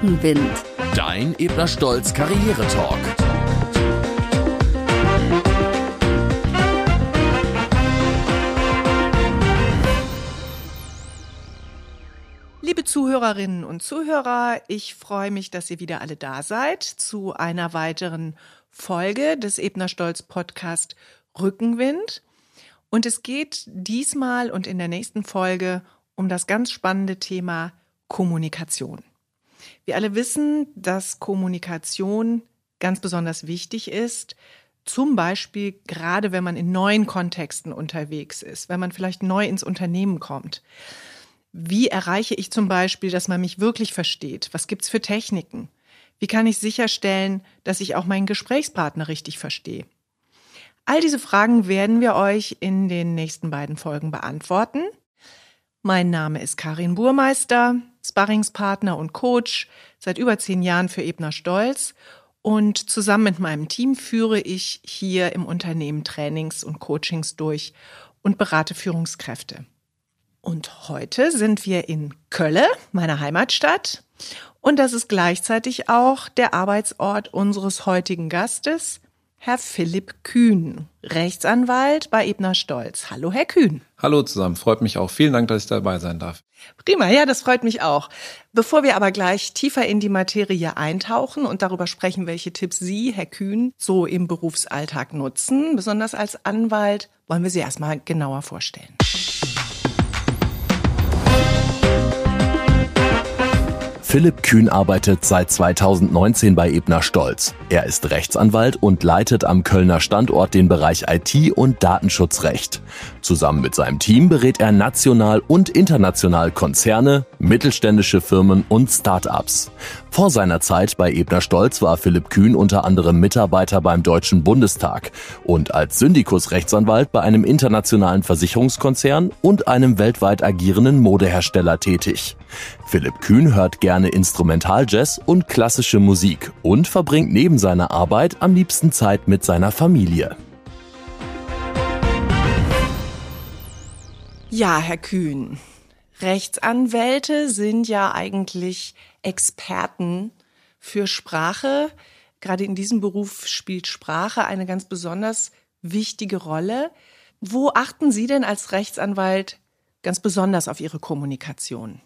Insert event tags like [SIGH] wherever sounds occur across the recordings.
Rückenwind. Dein Ebner Stolz Karriere-Talk. Liebe Zuhörerinnen und Zuhörer, ich freue mich, dass ihr wieder alle da seid zu einer weiteren Folge des Ebner Stolz Podcast Rückenwind. Und es geht diesmal und in der nächsten Folge um das ganz spannende Thema Kommunikation. Wir alle wissen, dass Kommunikation ganz besonders wichtig ist. Zum Beispiel gerade, wenn man in neuen Kontexten unterwegs ist, wenn man vielleicht neu ins Unternehmen kommt. Wie erreiche ich zum Beispiel, dass man mich wirklich versteht? Was gibt's für Techniken? Wie kann ich sicherstellen, dass ich auch meinen Gesprächspartner richtig verstehe? All diese Fragen werden wir euch in den nächsten beiden Folgen beantworten. Mein Name ist Karin Burmeister, Sparringspartner und Coach seit über zehn Jahren für Ebner Stolz. Und zusammen mit meinem Team führe ich hier im Unternehmen Trainings und Coachings durch und berate Führungskräfte. Und heute sind wir in Kölle, meiner Heimatstadt. Und das ist gleichzeitig auch der Arbeitsort unseres heutigen Gastes, Herr Philipp Kühn, Rechtsanwalt bei Ebner Stolz. Hallo, Herr Kühn. Hallo zusammen, freut mich auch. Vielen Dank, dass ich dabei sein darf. Prima, ja, das freut mich auch. Bevor wir aber gleich tiefer in die Materie eintauchen und darüber sprechen, welche Tipps Sie, Herr Kühn, so im Berufsalltag nutzen, besonders als Anwalt, wollen wir Sie erstmal genauer vorstellen. Philipp Kühn arbeitet seit 2019 bei Ebner Stolz. Er ist Rechtsanwalt und leitet am Kölner Standort den Bereich IT und Datenschutzrecht. Zusammen mit seinem Team berät er national und international Konzerne, mittelständische Firmen und Start-ups. Vor seiner Zeit bei Ebner Stolz war Philipp Kühn unter anderem Mitarbeiter beim Deutschen Bundestag und als Syndikus-Rechtsanwalt bei einem internationalen Versicherungskonzern und einem weltweit agierenden Modehersteller tätig. Philipp Kühn hört gerne Instrumentaljazz und klassische Musik und verbringt neben seiner Arbeit am liebsten Zeit mit seiner Familie. Ja, Herr Kühn. Rechtsanwälte sind ja eigentlich Experten für Sprache. Gerade in diesem Beruf spielt Sprache eine ganz besonders wichtige Rolle. Wo achten Sie denn als Rechtsanwalt ganz besonders auf Ihre Kommunikation?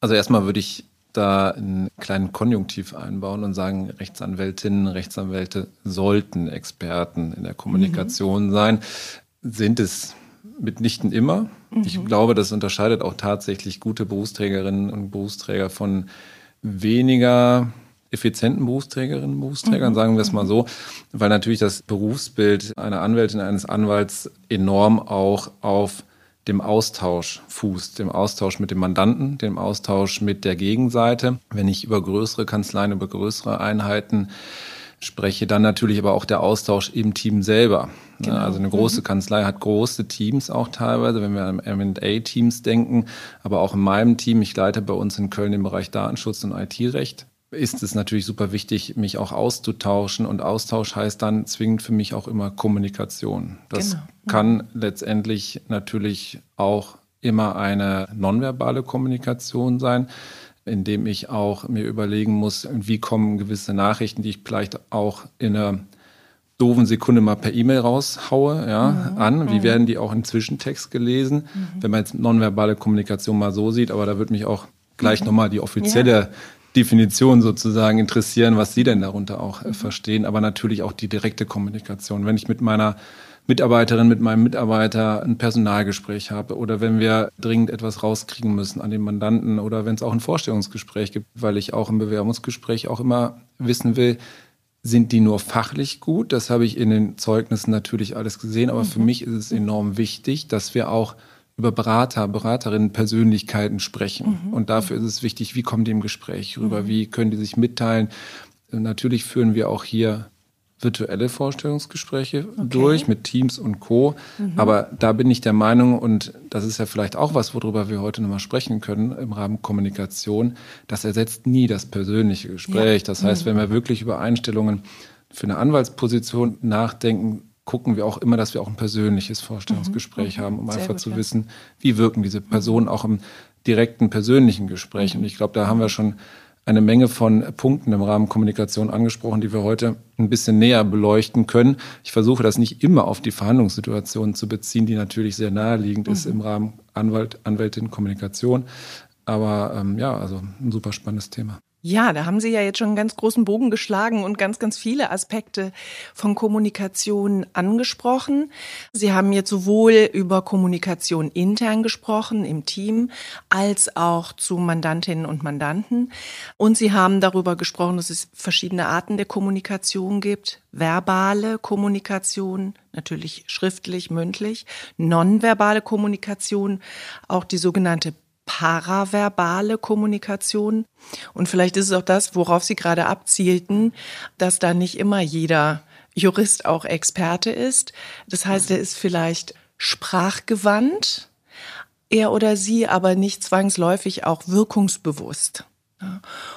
Also erstmal würde ich da einen kleinen Konjunktiv einbauen und sagen, Rechtsanwältinnen, Rechtsanwälte sollten Experten in der Kommunikation mhm. sein. Sind es mitnichten immer. Mhm. Ich glaube, das unterscheidet auch tatsächlich gute Berufsträgerinnen und Berufsträger von weniger effizienten Berufsträgerinnen und Berufsträgern, mhm. sagen wir es mal so, weil natürlich das Berufsbild einer Anwältin, eines Anwalts enorm auch auf dem Austausch fußt, dem Austausch mit dem Mandanten, dem Austausch mit der Gegenseite. Wenn ich über größere Kanzleien, über größere Einheiten spreche, dann natürlich aber auch der Austausch im Team selber. Genau. Also eine große mhm. Kanzlei hat große Teams auch teilweise, wenn wir an M&A-Teams denken, aber auch in meinem Team, ich leite bei uns in Köln den Bereich Datenschutz und IT-Recht, ist es natürlich super wichtig, mich auch auszutauschen. Und Austausch heißt dann zwingend für mich auch immer Kommunikation. Das genau. kann letztendlich natürlich auch immer eine nonverbale Kommunikation sein, indem ich auch mir überlegen muss, wie kommen gewisse Nachrichten, die ich vielleicht auch in einer doofen Sekunde mal per E-Mail raushaue, ja, mhm. an. Wie mhm. werden die auch in Zwischentext gelesen? Mhm. Wenn man jetzt nonverbale Kommunikation mal so sieht, aber da wird mich auch gleich mhm. nochmal die offizielle ja. Definition sozusagen interessieren, was Sie denn darunter auch äh, mhm. verstehen, aber natürlich auch die direkte Kommunikation. Wenn ich mit meiner Mitarbeiterin, mit meinem Mitarbeiter ein Personalgespräch habe oder wenn wir dringend etwas rauskriegen müssen an den Mandanten oder wenn es auch ein Vorstellungsgespräch gibt, weil ich auch im Bewerbungsgespräch auch immer wissen will, sind die nur fachlich gut? Das habe ich in den Zeugnissen natürlich alles gesehen, aber mhm. für mich ist es enorm wichtig, dass wir auch über Berater, Beraterinnen, Persönlichkeiten sprechen. Mhm. Und dafür ist es wichtig, wie kommen die im Gespräch rüber, mhm. wie können die sich mitteilen. Natürlich führen wir auch hier virtuelle Vorstellungsgespräche okay. durch mit Teams und Co. Mhm. Aber da bin ich der Meinung, und das ist ja vielleicht auch was, worüber wir heute nochmal sprechen können im Rahmen Kommunikation, das ersetzt nie das persönliche Gespräch. Ja. Das heißt, mhm. wenn wir wirklich über Einstellungen für eine Anwaltsposition nachdenken, gucken wir auch immer, dass wir auch ein persönliches Vorstellungsgespräch mhm. haben, um Sehr einfach gut, zu ja. wissen, wie wirken diese Personen auch im direkten persönlichen Gespräch. Und ich glaube, da haben wir schon eine Menge von Punkten im Rahmen Kommunikation angesprochen, die wir heute ein bisschen näher beleuchten können. Ich versuche das nicht immer auf die Verhandlungssituation zu beziehen, die natürlich sehr naheliegend mhm. ist im Rahmen Anwalt, Anwältin Kommunikation. Aber ähm, ja, also ein super spannendes Thema. Ja, da haben Sie ja jetzt schon einen ganz großen Bogen geschlagen und ganz, ganz viele Aspekte von Kommunikation angesprochen. Sie haben jetzt sowohl über Kommunikation intern gesprochen im Team als auch zu Mandantinnen und Mandanten. Und Sie haben darüber gesprochen, dass es verschiedene Arten der Kommunikation gibt. Verbale Kommunikation, natürlich schriftlich, mündlich, nonverbale Kommunikation, auch die sogenannte paraverbale Kommunikation. Und vielleicht ist es auch das, worauf Sie gerade abzielten, dass da nicht immer jeder Jurist auch Experte ist. Das heißt, er ist vielleicht sprachgewandt, er oder sie aber nicht zwangsläufig auch wirkungsbewusst.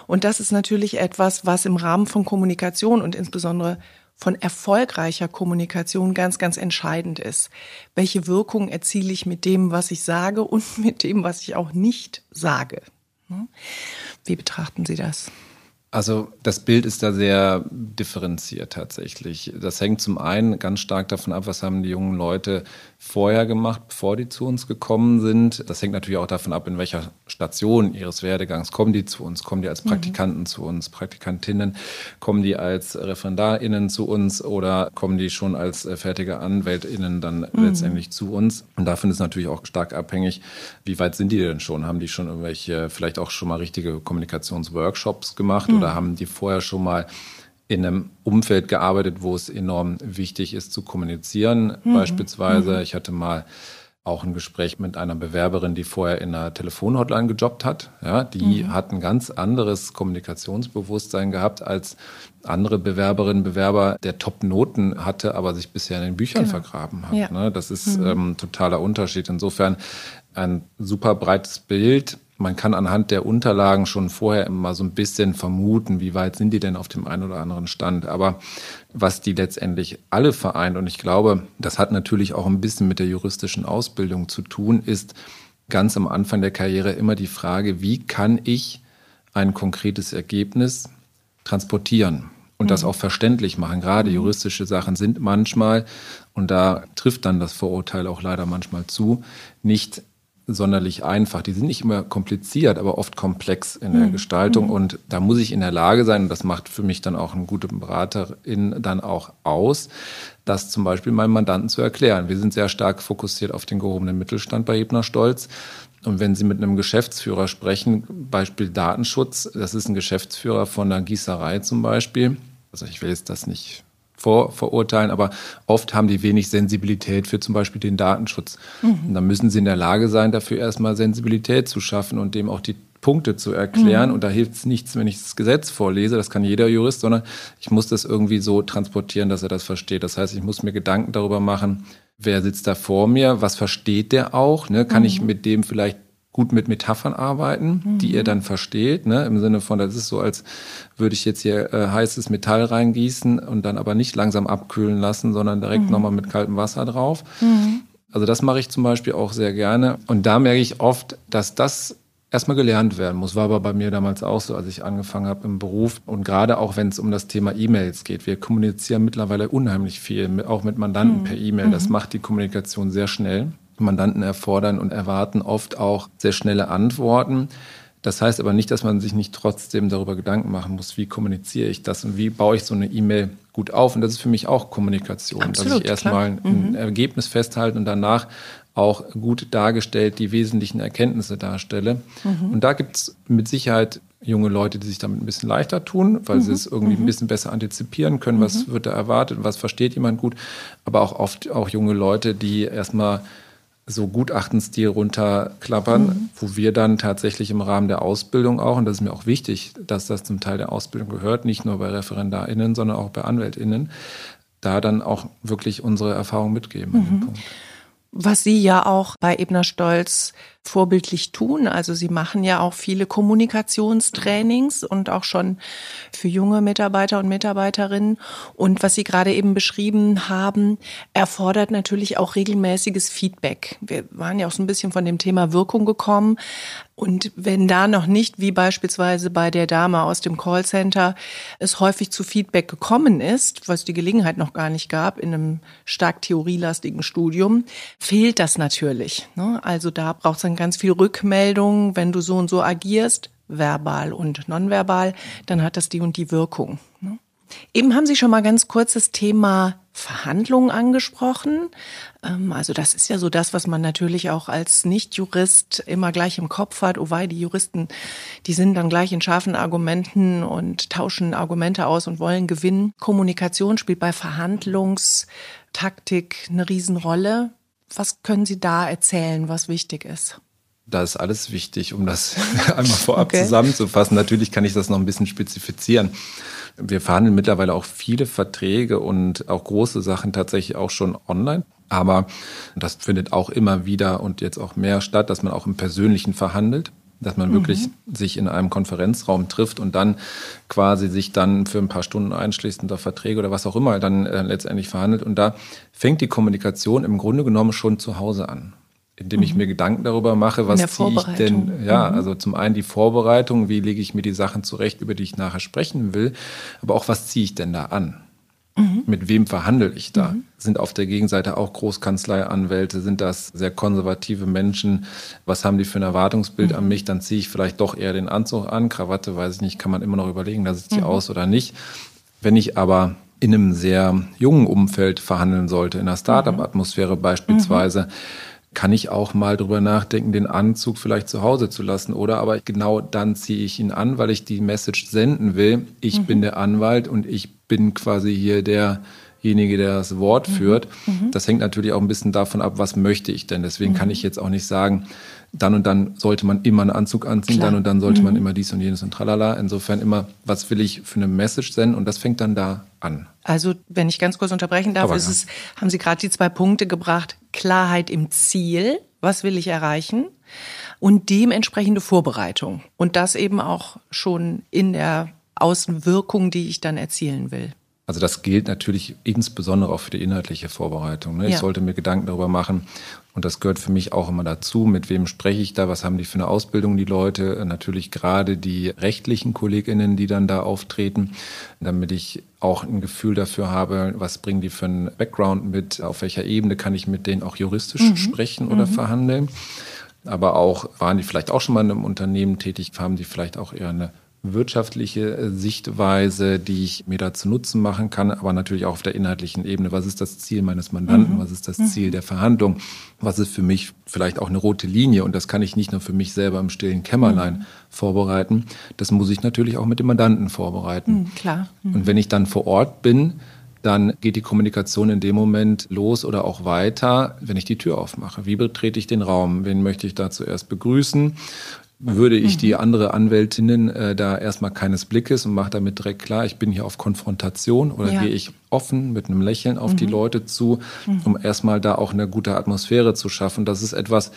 Und das ist natürlich etwas, was im Rahmen von Kommunikation und insbesondere von erfolgreicher Kommunikation ganz, ganz entscheidend ist. Welche Wirkung erziele ich mit dem, was ich sage und [LAUGHS] mit dem, was ich auch nicht sage? Wie betrachten Sie das? Also das Bild ist da sehr differenziert tatsächlich. Das hängt zum einen ganz stark davon ab, was haben die jungen Leute vorher gemacht, bevor die zu uns gekommen sind. Das hängt natürlich auch davon ab, in welcher Station ihres Werdegangs kommen die zu uns. Kommen die als mhm. Praktikanten mhm. zu uns, Praktikantinnen? Kommen die als ReferendarInnen zu uns oder kommen die schon als äh, fertige AnwältInnen dann mhm. letztendlich zu uns? Und davon ist natürlich auch stark abhängig, wie weit sind die denn schon? Haben die schon irgendwelche, vielleicht auch schon mal richtige Kommunikationsworkshops gemacht mhm. Oder haben die vorher schon mal in einem Umfeld gearbeitet, wo es enorm wichtig ist zu kommunizieren. Mhm. Beispielsweise, mhm. ich hatte mal auch ein Gespräch mit einer Bewerberin, die vorher in einer Telefonhotline gejobbt hat. Ja, die mhm. hat ein ganz anderes Kommunikationsbewusstsein gehabt als andere Bewerberinnen, Bewerber, der Top-Noten hatte, aber sich bisher in den Büchern genau. vergraben hat. Ja. Ne? Das ist mhm. ähm, totaler Unterschied. Insofern ein super breites Bild man kann anhand der Unterlagen schon vorher immer so ein bisschen vermuten, wie weit sind die denn auf dem einen oder anderen Stand. Aber was die letztendlich alle vereint, und ich glaube, das hat natürlich auch ein bisschen mit der juristischen Ausbildung zu tun, ist ganz am Anfang der Karriere immer die Frage, wie kann ich ein konkretes Ergebnis transportieren? und das mhm. auch verständlich machen. Gerade mhm. juristische Sachen sind manchmal, und da trifft dann das Vorurteil auch leider manchmal zu, nicht sonderlich einfach. Die sind nicht immer kompliziert, aber oft komplex in der mhm. Gestaltung. Mhm. Und da muss ich in der Lage sein, und das macht für mich dann auch eine gute Beraterin dann auch aus, das zum Beispiel meinem Mandanten zu erklären. Wir sind sehr stark fokussiert auf den gehobenen Mittelstand bei Ebner Stolz. Und wenn Sie mit einem Geschäftsführer sprechen, Beispiel Datenschutz, das ist ein Geschäftsführer von einer Gießerei zum Beispiel. Also ich will jetzt das nicht vor, verurteilen, aber oft haben die wenig Sensibilität für zum Beispiel den Datenschutz. Mhm. Und dann müssen sie in der Lage sein, dafür erstmal Sensibilität zu schaffen und dem auch die Punkte zu erklären. Mhm. Und da hilft es nichts, wenn ich das Gesetz vorlese, das kann jeder Jurist, sondern ich muss das irgendwie so transportieren, dass er das versteht. Das heißt, ich muss mir Gedanken darüber machen, wer sitzt da vor mir, was versteht der auch, ne? kann mhm. ich mit dem vielleicht gut mit Metaphern arbeiten, mhm. die ihr dann versteht, ne? im Sinne von, das ist so, als würde ich jetzt hier äh, heißes Metall reingießen und dann aber nicht langsam abkühlen lassen, sondern direkt mhm. nochmal mit kaltem Wasser drauf. Mhm. Also das mache ich zum Beispiel auch sehr gerne. Und da merke ich oft, dass das erstmal gelernt werden muss. War aber bei mir damals auch so, als ich angefangen habe im Beruf. Und gerade auch, wenn es um das Thema E-Mails geht. Wir kommunizieren mittlerweile unheimlich viel, auch mit Mandanten mhm. per E-Mail. Das mhm. macht die Kommunikation sehr schnell. Mandanten erfordern und erwarten oft auch sehr schnelle Antworten. Das heißt aber nicht, dass man sich nicht trotzdem darüber Gedanken machen muss, wie kommuniziere ich das und wie baue ich so eine E-Mail gut auf. Und das ist für mich auch Kommunikation, Absolut, dass ich erstmal ein mhm. Ergebnis festhalte und danach auch gut dargestellt die wesentlichen Erkenntnisse darstelle. Mhm. Und da gibt es mit Sicherheit junge Leute, die sich damit ein bisschen leichter tun, weil mhm. sie es irgendwie mhm. ein bisschen besser antizipieren können, was mhm. wird da erwartet, was versteht jemand gut. Aber auch oft auch junge Leute, die erstmal so Gutachtenstil runterklappern, mhm. wo wir dann tatsächlich im Rahmen der Ausbildung auch, und das ist mir auch wichtig, dass das zum Teil der Ausbildung gehört, nicht nur bei ReferendarInnen, sondern auch bei AnwältInnen, da dann auch wirklich unsere Erfahrung mitgeben. Mhm was Sie ja auch bei Ebner Stolz vorbildlich tun. Also Sie machen ja auch viele Kommunikationstrainings und auch schon für junge Mitarbeiter und Mitarbeiterinnen. Und was Sie gerade eben beschrieben haben, erfordert natürlich auch regelmäßiges Feedback. Wir waren ja auch so ein bisschen von dem Thema Wirkung gekommen. Und wenn da noch nicht, wie beispielsweise bei der Dame aus dem Callcenter, es häufig zu Feedback gekommen ist, was die Gelegenheit noch gar nicht gab in einem stark theorielastigen Studium, fehlt das natürlich. Ne? Also da braucht es dann ganz viel Rückmeldung, wenn du so und so agierst, verbal und nonverbal, dann hat das die und die Wirkung. Ne? Eben haben Sie schon mal ganz kurz das Thema Verhandlungen angesprochen. Ähm, also das ist ja so das, was man natürlich auch als Nicht-Jurist immer gleich im Kopf hat. Oh wei, die Juristen, die sind dann gleich in scharfen Argumenten und tauschen Argumente aus und wollen gewinnen. Kommunikation spielt bei Verhandlungstaktik eine Riesenrolle. Was können Sie da erzählen, was wichtig ist? Da ist alles wichtig, um das [LAUGHS] [LAUGHS] einmal vorab okay. zusammenzufassen. Natürlich kann ich das noch ein bisschen spezifizieren. Wir verhandeln mittlerweile auch viele Verträge und auch große Sachen tatsächlich auch schon online. Aber das findet auch immer wieder und jetzt auch mehr statt, dass man auch im Persönlichen verhandelt dass man mhm. wirklich sich in einem Konferenzraum trifft und dann quasi sich dann für ein paar Stunden einschließt unter Verträge oder was auch immer dann äh, letztendlich verhandelt. Und da fängt die Kommunikation im Grunde genommen schon zu Hause an indem ich mhm. mir Gedanken darüber mache, was ziehe ich denn, ja, mhm. also zum einen die Vorbereitung, wie lege ich mir die Sachen zurecht, über die ich nachher sprechen will, aber auch was ziehe ich denn da an? Mhm. Mit wem verhandle ich da? Mhm. Sind auf der Gegenseite auch Großkanzleianwälte? Sind das sehr konservative Menschen? Was haben die für ein Erwartungsbild mhm. an mich? Dann ziehe ich vielleicht doch eher den Anzug an. Krawatte, weiß ich nicht, kann man immer noch überlegen, lasse ich die mhm. aus oder nicht. Wenn ich aber in einem sehr jungen Umfeld verhandeln sollte, in einer Startup-Atmosphäre beispielsweise, kann ich auch mal drüber nachdenken, den Anzug vielleicht zu Hause zu lassen. Oder aber genau dann ziehe ich ihn an, weil ich die Message senden will. Ich mhm. bin der Anwalt und ich bin quasi hier derjenige, der das Wort mhm. führt. Mhm. Das hängt natürlich auch ein bisschen davon ab, was möchte ich denn. Deswegen kann mhm. ich jetzt auch nicht sagen, dann und dann sollte man immer einen Anzug anziehen, Klar. dann und dann sollte mhm. man immer dies und jenes und tralala. Insofern immer, was will ich für eine Message senden und das fängt dann da an. Also, wenn ich ganz kurz unterbrechen darf, es, haben Sie gerade die zwei Punkte gebracht. Klarheit im Ziel. Was will ich erreichen? Und dementsprechende Vorbereitung. Und das eben auch schon in der Außenwirkung, die ich dann erzielen will. Also das gilt natürlich insbesondere auch für die inhaltliche Vorbereitung. Ne? Ich sollte mir Gedanken darüber machen. Und das gehört für mich auch immer dazu. Mit wem spreche ich da? Was haben die für eine Ausbildung, die Leute? Natürlich gerade die rechtlichen KollegInnen, die dann da auftreten, damit ich auch ein Gefühl dafür habe, was bringen die für einen Background mit? Auf welcher Ebene kann ich mit denen auch juristisch mhm. sprechen oder mhm. verhandeln? Aber auch, waren die vielleicht auch schon mal in einem Unternehmen tätig? Haben die vielleicht auch eher eine wirtschaftliche äh, Sichtweise, die ich mir da zu Nutzen machen kann, aber natürlich auch auf der inhaltlichen Ebene. Was ist das Ziel meines Mandanten? Mhm. Was ist das mhm. Ziel der Verhandlung? Was ist für mich vielleicht auch eine rote Linie? Und das kann ich nicht nur für mich selber im stillen Kämmerlein mhm. vorbereiten. Das muss ich natürlich auch mit dem Mandanten vorbereiten. Mhm, klar. Mhm. Und wenn ich dann vor Ort bin, dann geht die Kommunikation in dem Moment los oder auch weiter, wenn ich die Tür aufmache. Wie betrete ich den Raum? Wen möchte ich da zuerst begrüßen? Würde ich die mhm. andere Anwältinnen äh, da erstmal keines Blickes und mache damit direkt klar, ich bin hier auf Konfrontation oder ja. gehe ich offen mit einem Lächeln auf mhm. die Leute zu, mhm. um erstmal da auch eine gute Atmosphäre zu schaffen. Das ist etwas,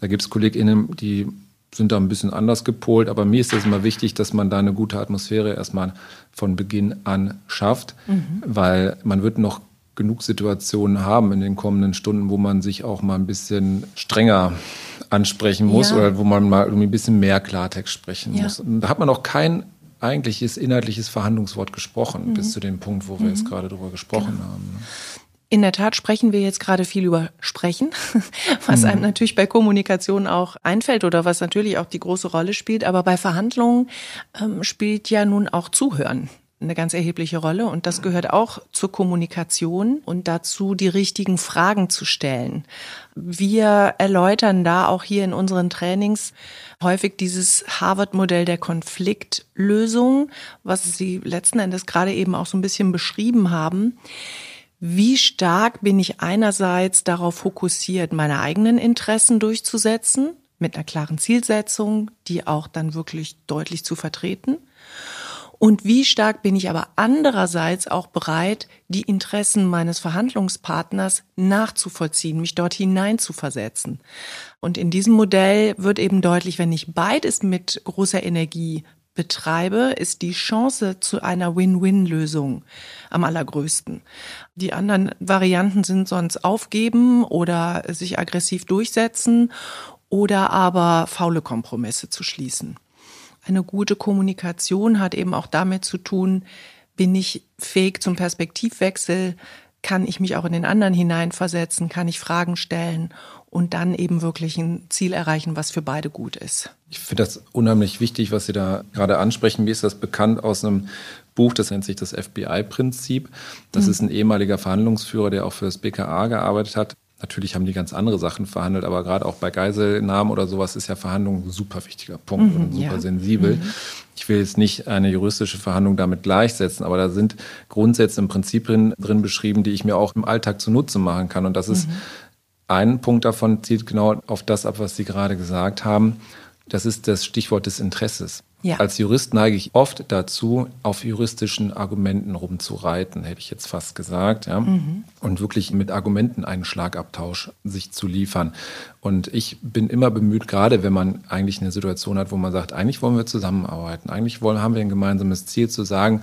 da gibt es KollegInnen, die sind da ein bisschen anders gepolt, aber mir ist es immer wichtig, dass man da eine gute Atmosphäre erstmal von Beginn an schafft, mhm. weil man wird noch genug Situationen haben in den kommenden Stunden, wo man sich auch mal ein bisschen strenger ansprechen muss ja. oder wo man mal irgendwie ein bisschen mehr Klartext sprechen ja. muss. Und da hat man auch kein eigentliches inhaltliches Verhandlungswort gesprochen, mhm. bis zu dem Punkt, wo wir mhm. jetzt gerade drüber gesprochen genau. haben. Ne? In der Tat sprechen wir jetzt gerade viel über Sprechen, [LAUGHS] was mhm. einem natürlich bei Kommunikation auch einfällt oder was natürlich auch die große Rolle spielt. Aber bei Verhandlungen ähm, spielt ja nun auch Zuhören eine ganz erhebliche Rolle und das gehört auch zur Kommunikation und dazu, die richtigen Fragen zu stellen. Wir erläutern da auch hier in unseren Trainings häufig dieses Harvard-Modell der Konfliktlösung, was Sie letzten Endes gerade eben auch so ein bisschen beschrieben haben. Wie stark bin ich einerseits darauf fokussiert, meine eigenen Interessen durchzusetzen, mit einer klaren Zielsetzung, die auch dann wirklich deutlich zu vertreten? Und wie stark bin ich aber andererseits auch bereit, die Interessen meines Verhandlungspartners nachzuvollziehen, mich dort hineinzuversetzen. Und in diesem Modell wird eben deutlich, wenn ich beides mit großer Energie betreibe, ist die Chance zu einer Win-Win-Lösung am allergrößten. Die anderen Varianten sind sonst aufgeben oder sich aggressiv durchsetzen oder aber faule Kompromisse zu schließen. Eine gute Kommunikation hat eben auch damit zu tun, bin ich fähig zum Perspektivwechsel, kann ich mich auch in den anderen hineinversetzen, kann ich Fragen stellen und dann eben wirklich ein Ziel erreichen, was für beide gut ist. Ich finde das unheimlich wichtig, was Sie da gerade ansprechen. Mir ist das bekannt aus einem Buch, das nennt sich das FBI-Prinzip. Das mhm. ist ein ehemaliger Verhandlungsführer, der auch für das BKA gearbeitet hat. Natürlich haben die ganz andere Sachen verhandelt, aber gerade auch bei Geiselnahmen oder sowas ist ja Verhandlung ein super wichtiger Punkt mhm, und super ja. sensibel. Mhm. Ich will jetzt nicht eine juristische Verhandlung damit gleichsetzen, aber da sind Grundsätze im Prinzip drin, beschrieben, die ich mir auch im Alltag zunutze machen kann. Und das ist mhm. ein Punkt davon, zieht genau auf das ab, was Sie gerade gesagt haben. Das ist das Stichwort des Interesses. Ja. Als Jurist neige ich oft dazu, auf juristischen Argumenten rumzureiten, hätte ich jetzt fast gesagt, ja. Mhm. Und wirklich mit Argumenten einen Schlagabtausch sich zu liefern. Und ich bin immer bemüht, gerade wenn man eigentlich eine Situation hat, wo man sagt, eigentlich wollen wir zusammenarbeiten, eigentlich wollen, haben wir ein gemeinsames Ziel zu sagen,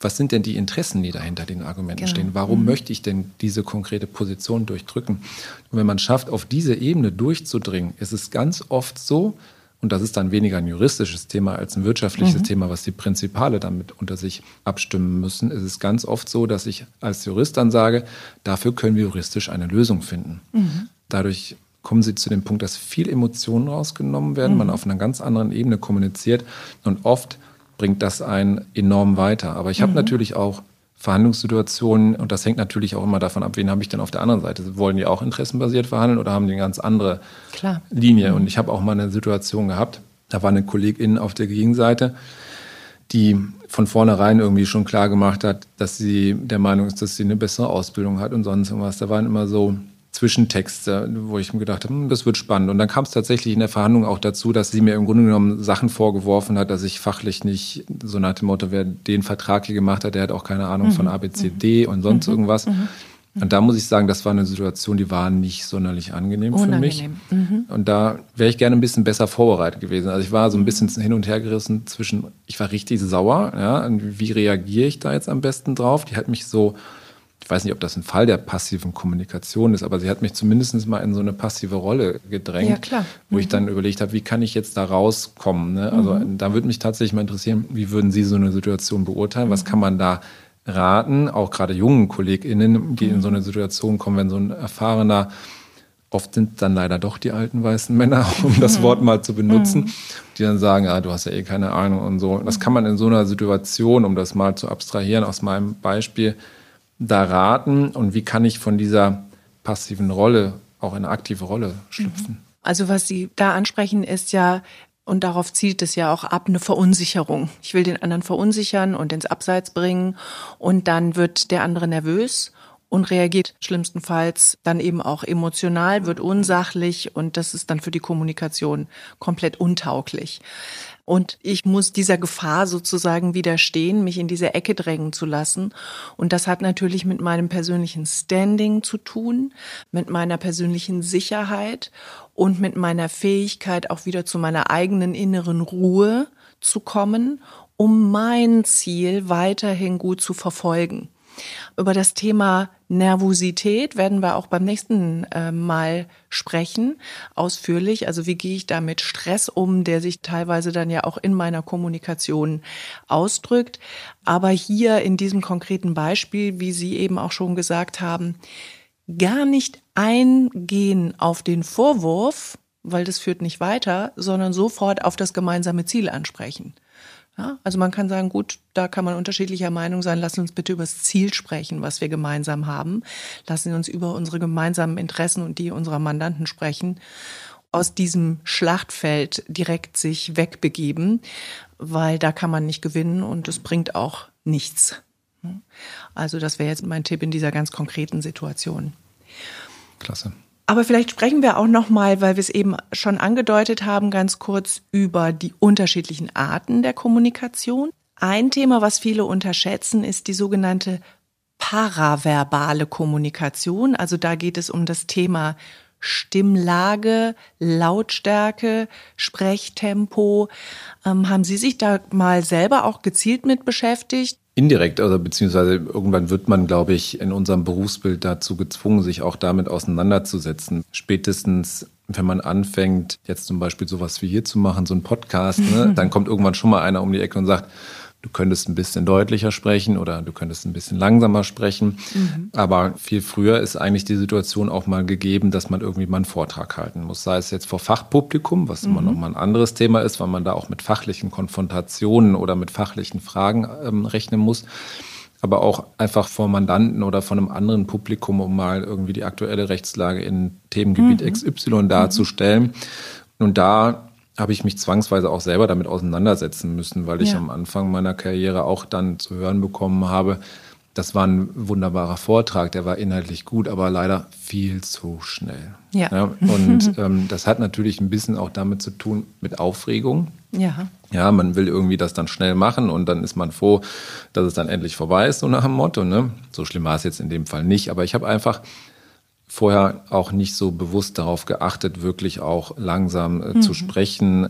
was sind denn die Interessen, die dahinter den Argumenten genau. stehen? Warum mhm. möchte ich denn diese konkrete Position durchdrücken? Und wenn man schafft, auf diese Ebene durchzudringen, ist es ganz oft so, und das ist dann weniger ein juristisches Thema als ein wirtschaftliches mhm. Thema, was die Prinzipale damit unter sich abstimmen müssen. Es ist ganz oft so, dass ich als Jurist dann sage, dafür können wir juristisch eine Lösung finden. Mhm. Dadurch kommen sie zu dem Punkt, dass viel Emotionen rausgenommen werden, mhm. man auf einer ganz anderen Ebene kommuniziert und oft bringt das einen enorm weiter. Aber ich habe mhm. natürlich auch Verhandlungssituationen, und das hängt natürlich auch immer davon ab, wen habe ich denn auf der anderen Seite. Wollen die auch interessenbasiert verhandeln oder haben die eine ganz andere Klar. Linie? Mhm. Und ich habe auch mal eine Situation gehabt, da war eine Kollegin auf der Gegenseite, die von vornherein irgendwie schon klar gemacht hat, dass sie der Meinung ist, dass sie eine bessere Ausbildung hat und sonst irgendwas. Da waren immer so Zwischentexte, wo ich mir gedacht habe, hm, das wird spannend. Und dann kam es tatsächlich in der Verhandlung auch dazu, dass sie mir im Grunde genommen Sachen vorgeworfen hat, dass ich fachlich nicht, so nach dem Motto, wer den Vertrag hier gemacht hat, der hat auch keine Ahnung mhm. von ABCD mhm. und sonst mhm. irgendwas. Mhm. Und da muss ich sagen, das war eine Situation, die war nicht sonderlich angenehm Unangenehm. für mich. Mhm. Und da wäre ich gerne ein bisschen besser vorbereitet gewesen. Also ich war so ein bisschen hin und her gerissen zwischen, ich war richtig sauer, ja, und wie reagiere ich da jetzt am besten drauf? Die hat mich so ich weiß nicht, ob das ein Fall der passiven Kommunikation ist, aber sie hat mich zumindest mal in so eine passive Rolle gedrängt, ja, wo mhm. ich dann überlegt habe, wie kann ich jetzt da rauskommen? Ne? Also mhm. da würde mich tatsächlich mal interessieren, wie würden Sie so eine Situation beurteilen? Was mhm. kann man da raten, auch gerade jungen KollegInnen, die in so eine Situation kommen, wenn so ein erfahrener Oft sind dann leider doch die alten weißen Männer, [LAUGHS] um das mhm. Wort mal zu benutzen, mhm. die dann sagen, ah, du hast ja eh keine Ahnung und so. Das kann man in so einer Situation, um das mal zu abstrahieren aus meinem Beispiel, da raten und wie kann ich von dieser passiven Rolle auch in eine aktive Rolle schlüpfen? Mhm. Also was Sie da ansprechen, ist ja, und darauf zielt es ja auch ab, eine Verunsicherung. Ich will den anderen verunsichern und ins Abseits bringen und dann wird der andere nervös und reagiert schlimmstenfalls dann eben auch emotional, wird unsachlich und das ist dann für die Kommunikation komplett untauglich. Und ich muss dieser Gefahr sozusagen widerstehen, mich in diese Ecke drängen zu lassen. Und das hat natürlich mit meinem persönlichen Standing zu tun, mit meiner persönlichen Sicherheit und mit meiner Fähigkeit auch wieder zu meiner eigenen inneren Ruhe zu kommen, um mein Ziel weiterhin gut zu verfolgen. Über das Thema Nervosität werden wir auch beim nächsten äh, Mal sprechen, ausführlich. Also wie gehe ich da mit Stress um, der sich teilweise dann ja auch in meiner Kommunikation ausdrückt. Aber hier in diesem konkreten Beispiel, wie Sie eben auch schon gesagt haben, gar nicht eingehen auf den Vorwurf, weil das führt nicht weiter, sondern sofort auf das gemeinsame Ziel ansprechen. Ja, also man kann sagen, gut, da kann man unterschiedlicher Meinung sein. Lassen uns bitte über das Ziel sprechen, was wir gemeinsam haben. Lassen Sie uns über unsere gemeinsamen Interessen und die unserer Mandanten sprechen. Aus diesem Schlachtfeld direkt sich wegbegeben, weil da kann man nicht gewinnen und es bringt auch nichts. Also das wäre jetzt mein Tipp in dieser ganz konkreten Situation. Klasse. Aber vielleicht sprechen wir auch noch mal, weil wir es eben schon angedeutet haben, ganz kurz über die unterschiedlichen Arten der Kommunikation. Ein Thema, was viele unterschätzen, ist die sogenannte paraverbale Kommunikation. Also da geht es um das Thema Stimmlage, Lautstärke, Sprechtempo. Ähm, haben Sie sich da mal selber auch gezielt mit beschäftigt? Indirekt, also beziehungsweise irgendwann wird man, glaube ich, in unserem Berufsbild dazu gezwungen, sich auch damit auseinanderzusetzen. Spätestens wenn man anfängt, jetzt zum Beispiel sowas wie hier zu machen, so ein Podcast, ne, [LAUGHS] dann kommt irgendwann schon mal einer um die Ecke und sagt, du könntest ein bisschen deutlicher sprechen oder du könntest ein bisschen langsamer sprechen. Mhm. Aber viel früher ist eigentlich die Situation auch mal gegeben, dass man irgendwie mal einen Vortrag halten muss. Sei es jetzt vor Fachpublikum, was mhm. immer noch mal ein anderes Thema ist, weil man da auch mit fachlichen Konfrontationen oder mit fachlichen Fragen ähm, rechnen muss. Aber auch einfach vor Mandanten oder von einem anderen Publikum, um mal irgendwie die aktuelle Rechtslage in Themengebiet mhm. XY darzustellen. Und da habe ich mich zwangsweise auch selber damit auseinandersetzen müssen, weil ich ja. am Anfang meiner Karriere auch dann zu hören bekommen habe, das war ein wunderbarer Vortrag, der war inhaltlich gut, aber leider viel zu schnell. Ja. ja und [LAUGHS] ähm, das hat natürlich ein bisschen auch damit zu tun mit Aufregung. Ja. Ja, man will irgendwie das dann schnell machen und dann ist man froh, dass es dann endlich vorbei ist, so nach dem Motto. Ne? So schlimm war es jetzt in dem Fall nicht, aber ich habe einfach vorher auch nicht so bewusst darauf geachtet, wirklich auch langsam äh, mhm. zu sprechen.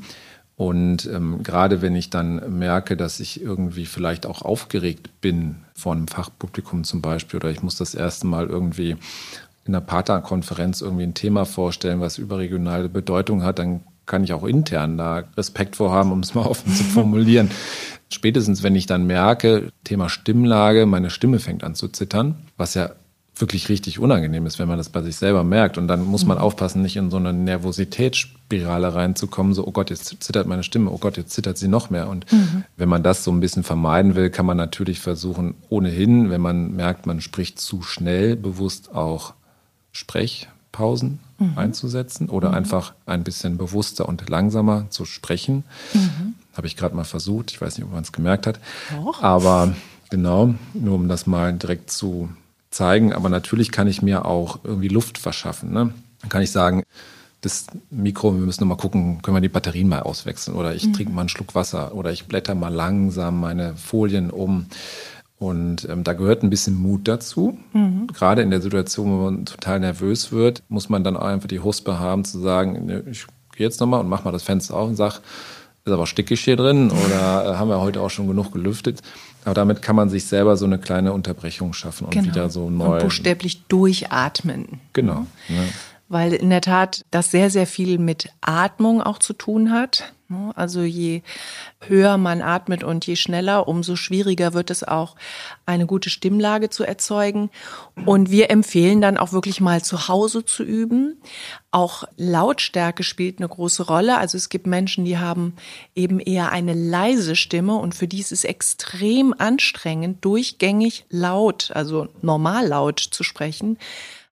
Und ähm, gerade wenn ich dann merke, dass ich irgendwie vielleicht auch aufgeregt bin vor einem Fachpublikum zum Beispiel, oder ich muss das erste Mal irgendwie in einer Partnerkonferenz irgendwie ein Thema vorstellen, was überregionale Bedeutung hat, dann kann ich auch intern da Respekt vorhaben, um es mal [LAUGHS] offen zu formulieren. Spätestens, wenn ich dann merke, Thema Stimmlage, meine Stimme fängt an zu zittern, was ja wirklich richtig unangenehm ist, wenn man das bei sich selber merkt. Und dann muss man mhm. aufpassen, nicht in so eine Nervositätsspirale reinzukommen, so, oh Gott, jetzt zittert meine Stimme, oh Gott, jetzt zittert sie noch mehr. Und mhm. wenn man das so ein bisschen vermeiden will, kann man natürlich versuchen, ohnehin, wenn man merkt, man spricht zu schnell, bewusst auch Sprechpausen mhm. einzusetzen oder mhm. einfach ein bisschen bewusster und langsamer zu sprechen. Mhm. Habe ich gerade mal versucht. Ich weiß nicht, ob man es gemerkt hat. Doch. Aber genau, nur um das mal direkt zu zeigen, aber natürlich kann ich mir auch irgendwie Luft verschaffen. Ne? Dann kann ich sagen, das Mikro, wir müssen noch mal gucken, können wir die Batterien mal auswechseln oder ich mhm. trinke mal einen Schluck Wasser oder ich blätter mal langsam meine Folien um. Und ähm, da gehört ein bisschen Mut dazu. Mhm. Gerade in der Situation, wo man total nervös wird, muss man dann auch einfach die Huspe haben zu sagen, ne, ich gehe jetzt nochmal und mach mal das Fenster auf und sag, ist aber stickig hier drin oder äh, haben wir heute auch schon genug gelüftet. Aber damit kann man sich selber so eine kleine Unterbrechung schaffen und genau. wieder so neu. Und buchstäblich durchatmen. Genau. Ja. Weil in der Tat das sehr, sehr viel mit Atmung auch zu tun hat. Ne? Also je höher man atmet und je schneller, umso schwieriger wird es auch, eine gute Stimmlage zu erzeugen. Und wir empfehlen dann auch wirklich mal zu Hause zu üben. Auch Lautstärke spielt eine große Rolle. Also es gibt Menschen, die haben eben eher eine leise Stimme und für die ist es extrem anstrengend, durchgängig laut, also normal laut zu sprechen.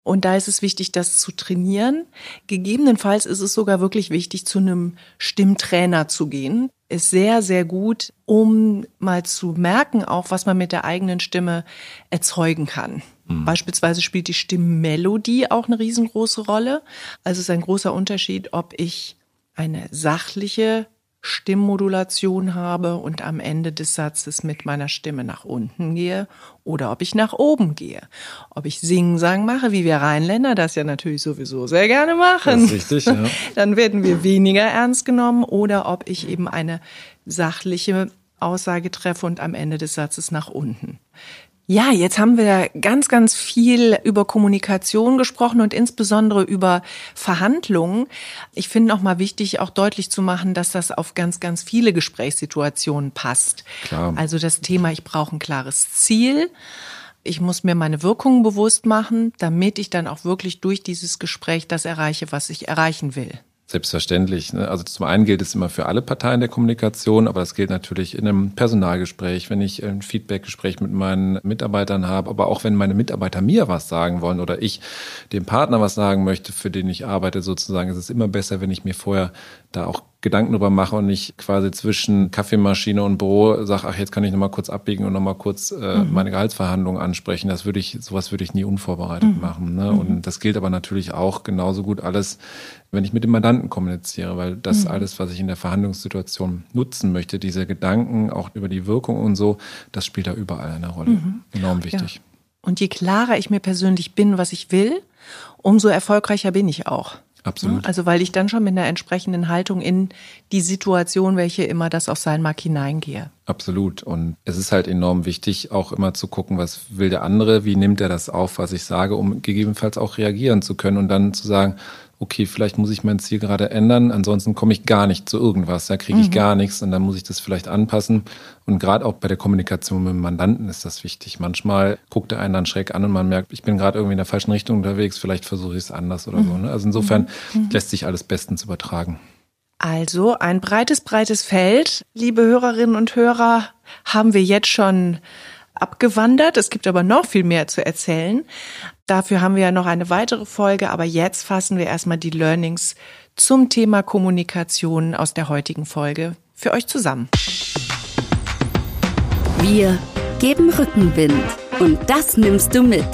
Und da ist es wichtig, das zu trainieren. Gegebenenfalls ist es sogar wirklich wichtig, zu einem Stimmtrainer zu gehen. Ist sehr, sehr gut, um mal zu merken, auch was man mit der eigenen Stimme erzeugen kann. Mhm. Beispielsweise spielt die Stimmmelodie auch eine riesengroße Rolle. Also es ist ein großer Unterschied, ob ich eine sachliche Stimmmodulation habe und am Ende des Satzes mit meiner Stimme nach unten gehe oder ob ich nach oben gehe. Ob ich Sing-Sang mache, wie wir Rheinländer das ja natürlich sowieso sehr gerne machen. Das ist richtig, ja. [LAUGHS] Dann werden wir weniger ernst genommen oder ob ich eben eine sachliche Aussage treffe und am Ende des Satzes nach unten. Ja, jetzt haben wir ganz, ganz viel über Kommunikation gesprochen und insbesondere über Verhandlungen. Ich finde noch mal wichtig, auch deutlich zu machen, dass das auf ganz, ganz viele Gesprächssituationen passt. Klar. Also das Thema, ich brauche ein klares Ziel. Ich muss mir meine Wirkungen bewusst machen, damit ich dann auch wirklich durch dieses Gespräch das erreiche, was ich erreichen will. Selbstverständlich. Ne? Also zum einen gilt es immer für alle Parteien der Kommunikation, aber das gilt natürlich in einem Personalgespräch, wenn ich ein Feedbackgespräch mit meinen Mitarbeitern habe, aber auch wenn meine Mitarbeiter mir was sagen wollen oder ich dem Partner was sagen möchte, für den ich arbeite sozusagen, ist es immer besser, wenn ich mir vorher da auch Gedanken drüber mache und nicht quasi zwischen Kaffeemaschine und Büro sage, ach, jetzt kann ich nochmal kurz abbiegen und nochmal kurz äh, mhm. meine Gehaltsverhandlungen ansprechen. Das würde ich, sowas würde ich nie unvorbereitet mhm. machen. Ne? Mhm. Und das gilt aber natürlich auch genauso gut alles, wenn ich mit dem Mandanten kommuniziere, weil das mhm. alles, was ich in der Verhandlungssituation nutzen möchte, diese Gedanken auch über die Wirkung und so, das spielt da überall eine Rolle. Mhm. Enorm wichtig. Ja. Und je klarer ich mir persönlich bin, was ich will, umso erfolgreicher bin ich auch. Absolut. Also weil ich dann schon mit einer entsprechenden Haltung in die Situation, welche immer das auch sein mag, hineingehe. Absolut. Und es ist halt enorm wichtig, auch immer zu gucken, was will der andere, wie nimmt er das auf, was ich sage, um gegebenenfalls auch reagieren zu können und dann zu sagen, okay, vielleicht muss ich mein Ziel gerade ändern, ansonsten komme ich gar nicht zu irgendwas, da kriege ich mhm. gar nichts und dann muss ich das vielleicht anpassen. Und gerade auch bei der Kommunikation mit dem Mandanten ist das wichtig. Manchmal guckt er einen dann schräg an und man merkt, ich bin gerade irgendwie in der falschen Richtung unterwegs, vielleicht versuche ich es anders oder mhm. so. Ne? Also insofern mhm. mhm. lässt sich alles bestens übertragen. Also ein breites, breites Feld, liebe Hörerinnen und Hörer, haben wir jetzt schon abgewandert. Es gibt aber noch viel mehr zu erzählen. Dafür haben wir ja noch eine weitere Folge, aber jetzt fassen wir erstmal die Learnings zum Thema Kommunikation aus der heutigen Folge für euch zusammen. Wir geben Rückenwind und das nimmst du mit.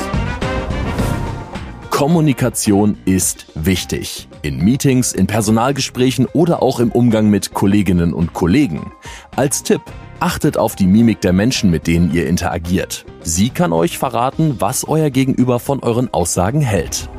Kommunikation ist wichtig. In Meetings, in Personalgesprächen oder auch im Umgang mit Kolleginnen und Kollegen. Als Tipp, Achtet auf die Mimik der Menschen, mit denen ihr interagiert. Sie kann euch verraten, was euer Gegenüber von euren Aussagen hält.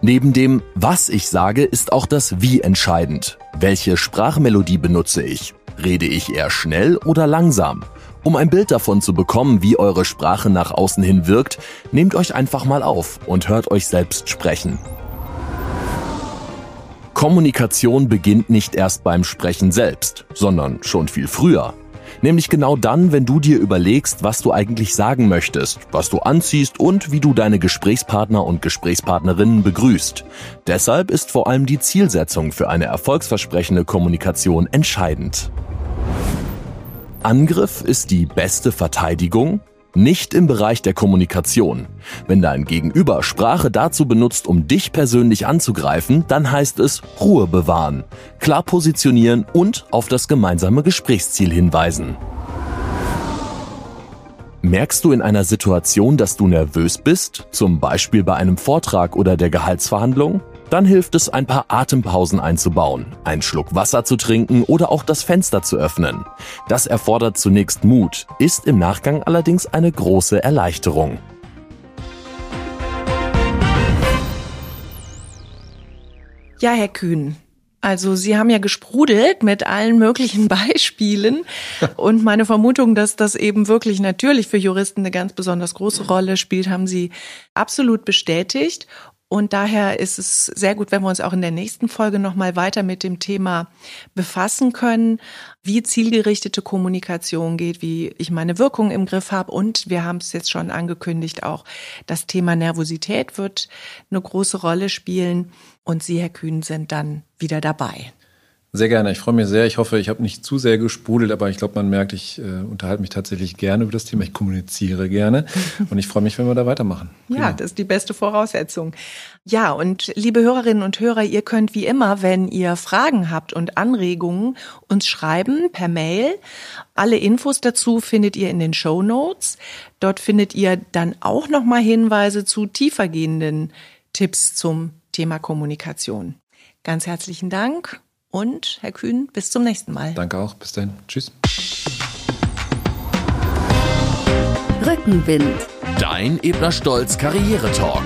Neben dem, was ich sage, ist auch das Wie entscheidend. Welche Sprachmelodie benutze ich? Rede ich eher schnell oder langsam? Um ein Bild davon zu bekommen, wie eure Sprache nach außen hin wirkt, nehmt euch einfach mal auf und hört euch selbst sprechen. Kommunikation beginnt nicht erst beim Sprechen selbst, sondern schon viel früher. Nämlich genau dann, wenn du dir überlegst, was du eigentlich sagen möchtest, was du anziehst und wie du deine Gesprächspartner und Gesprächspartnerinnen begrüßt. Deshalb ist vor allem die Zielsetzung für eine erfolgsversprechende Kommunikation entscheidend. Angriff ist die beste Verteidigung? Nicht im Bereich der Kommunikation. Wenn dein Gegenüber Sprache dazu benutzt, um dich persönlich anzugreifen, dann heißt es Ruhe bewahren, klar positionieren und auf das gemeinsame Gesprächsziel hinweisen. Merkst du in einer Situation, dass du nervös bist, zum Beispiel bei einem Vortrag oder der Gehaltsverhandlung? Dann hilft es, ein paar Atempausen einzubauen, einen Schluck Wasser zu trinken oder auch das Fenster zu öffnen. Das erfordert zunächst Mut, ist im Nachgang allerdings eine große Erleichterung. Ja, Herr Kühn, also Sie haben ja gesprudelt mit allen möglichen [LAUGHS] Beispielen und meine Vermutung, dass das eben wirklich natürlich für Juristen eine ganz besonders große Rolle spielt, haben Sie absolut bestätigt. Und daher ist es sehr gut, wenn wir uns auch in der nächsten Folge nochmal weiter mit dem Thema befassen können, wie zielgerichtete Kommunikation geht, wie ich meine Wirkung im Griff habe. Und wir haben es jetzt schon angekündigt, auch das Thema Nervosität wird eine große Rolle spielen. Und Sie, Herr Kühn, sind dann wieder dabei. Sehr gerne. Ich freue mich sehr. Ich hoffe, ich habe nicht zu sehr gesprudelt, aber ich glaube, man merkt, ich äh, unterhalte mich tatsächlich gerne über das Thema. Ich kommuniziere gerne [LAUGHS] und ich freue mich, wenn wir da weitermachen. Ja, das ist die beste Voraussetzung. Ja, und liebe Hörerinnen und Hörer, ihr könnt wie immer, wenn ihr Fragen habt und Anregungen, uns schreiben per Mail. Alle Infos dazu findet ihr in den Show Notes. Dort findet ihr dann auch nochmal Hinweise zu tiefergehenden Tipps zum Thema Kommunikation. Ganz herzlichen Dank und Herr Kühn, bis zum nächsten Mal. Danke auch. Bis dann. Tschüss. Rückenwind. Dein Ebner Stolz Karriere Talk.